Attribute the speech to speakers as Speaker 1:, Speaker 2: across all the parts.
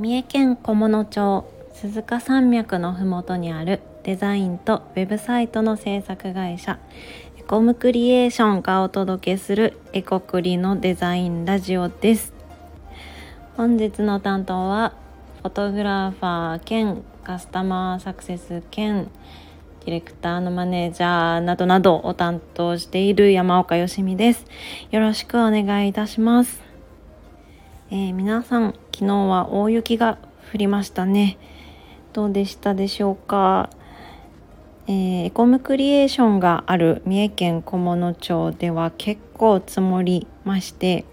Speaker 1: 三重県菰野町鈴鹿山脈のふもとにあるデザインとウェブサイトの制作会社エコムクリエーションがお届けするエコクリのデザインラジオです。本日の担当はフォトグラファー兼カスタマーサクセス兼ディレクターのマネージャーなどなどを担当している山岡よしみです。よろしくお願いいたします。えー、皆さん昨日は大雪が降りましたね。どうでしたでしょうか、えー、エコムクリエーションがある三重県菰野町では結構積もりまして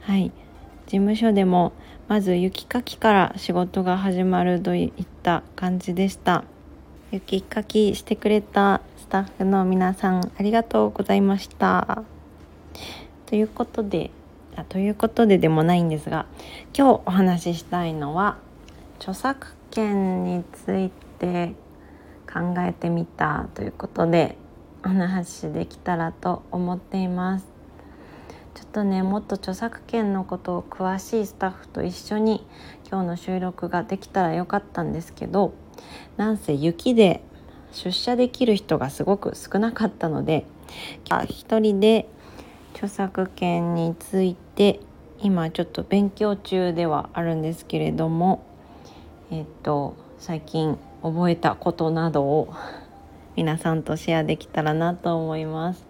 Speaker 1: はい。事務所でもまず雪かきから仕事が始まるといった感じでした。雪かきしてくれたスタッフの皆さんありがとうございました。ということでということででもないんですが今日お話ししたいのは著作権について考えてみたということでお話できたらと思っています。ちょっとねもっと著作権のことを詳しいスタッフと一緒に今日の収録ができたらよかったんですけどなんせ雪で出社できる人がすごく少なかったので一人で著作権について今ちょっと勉強中ではあるんですけれどもえっと最近覚えたことなどを 皆さんとシェアできたらなと思います。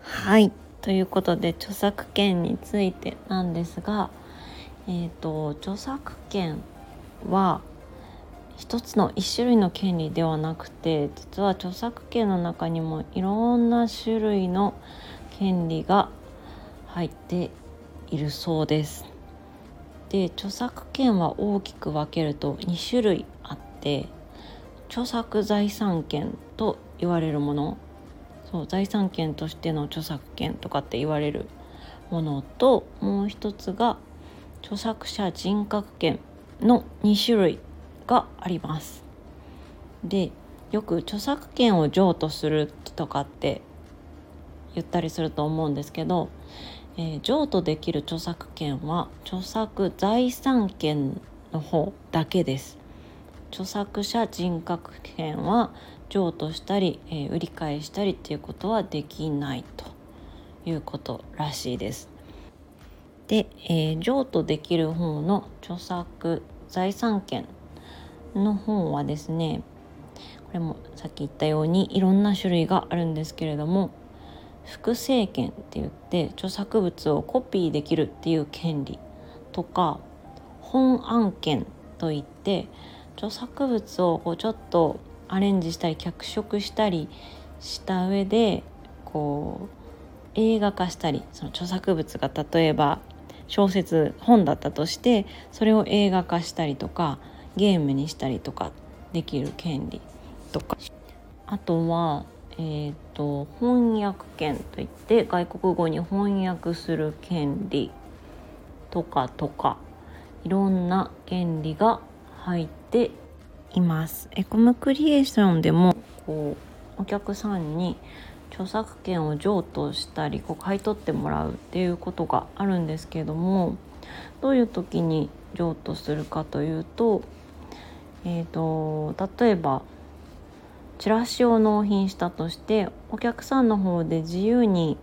Speaker 1: はいということで著作権についてなんですが、えーと、著作権は一つの一種類の権利ではなくて実は著作権の中にもいろんな種類の権利が入っているそうです。で著作権は大きく分けると2種類あって著作財産権と言われるものそう財産権としての著作権とかって言われるものともう一つが著作者人格権の2種類があります。でよく著作権を譲渡するとかって言ったりすると思うんですけど、えー、譲渡できる著作権は著作財産権の方だけです。著作者人格権は譲渡したり、えー、売り買いしたりっていうことはできないと。いうことらしいです。で、えー、譲渡できる方の著作財産権の方はですねこれもさっき言ったようにいろんな種類があるんですけれども複製権って言って著作物をコピーできるっていう権利とか本案権といって著作物をこうちょっとアレンジしたり脚色したりした上でこう映画化したりその著作物が例えば小説本だったとしてそれを映画化したりとかゲームにしたりとかできる権利とか。あとはえーと、翻訳権といって外国語に翻訳する権利とかとかいろんな権利が入っています。エコムクリエーションでもこうお客さんに著作権を譲渡したりこう買い取ってもらうっていうことがあるんですけどもどういう時に譲渡するかというと,、えーと例えばチラシを納品したとしてお客さんの方で自由に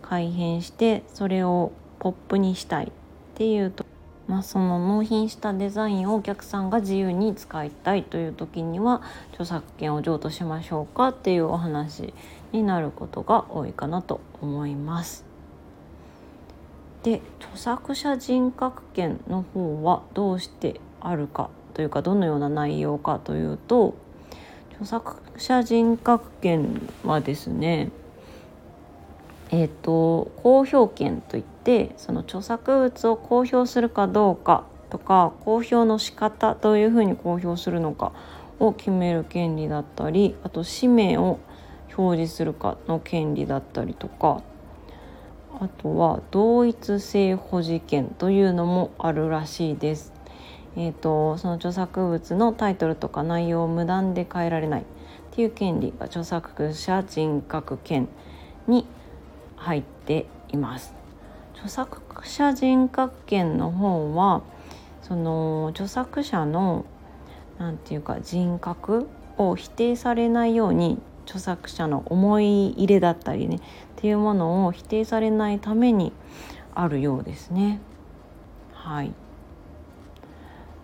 Speaker 1: 改変してそれをポップにしたいっていうと、まあ、その納品したデザインをお客さんが自由に使いたいという時には著作権を譲渡しましょうかっていうお話になることが多いかなと思います。で著作者人格権の方はどうしてあるかというかどのような内容かというと著作者人格権はですねえっ、ー、と公表権といってその著作物を公表するかどうかとか公表の仕方どういうふうに公表するのかを決める権利だったりあと氏名を表示するかの権利だったりとかあとは同一性保持権というのもあるらしいです。えーと、その著作物のタイトルとか内容を無断で変えられないっていう権利が著作者人格権に入っています。著作者人格権の方はその著作者の何て言うか人格を否定されないように著作者の思い入れだったりねっていうものを否定されないためにあるようですね。はい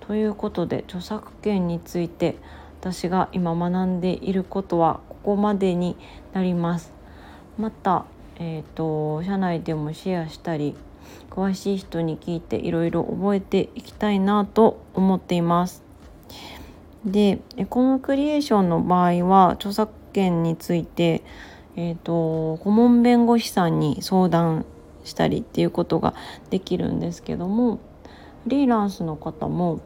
Speaker 1: ということで著作権について私が今学んでいることはここまでになります。また、えーと、社内でもシェアしたり詳しい人に聞いていろいろ覚えていきたいなと思っています。でエコムクリエーションの場合は著作権について、えーと顧問弁護士さんに相談したりっていうことができるんですけどもフリーランスの方も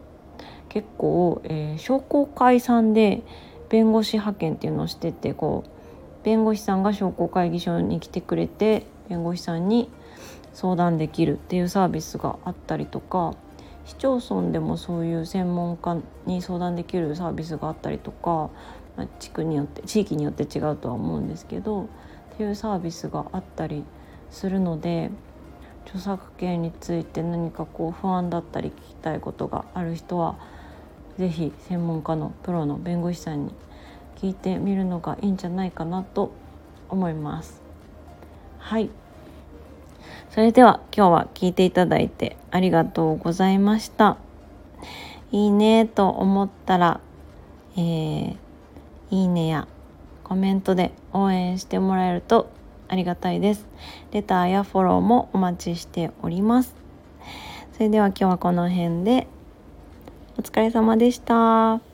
Speaker 1: 結構、えー、商工会さんで弁護士派遣っていうのをしててこう弁護士さんが商工会議所に来てくれて弁護士さんに相談できるっていうサービスがあったりとか市町村でもそういう専門家に相談できるサービスがあったりとか、まあ、地区によって地域によって違うとは思うんですけどっていうサービスがあったりするので著作権について何かこう不安だったり聞きたいことがある人は是非専門家のプロの弁護士さんに聞いてみるのがいいんじゃないかなと思います。はいそれでは今日は聞いていただいてありがとうございました。いいねと思ったら、えー、いいねやコメントで応援してもらえるとありがたいです。レターやフォローもお待ちしております。それでは今日はこの辺でお疲れ様でした。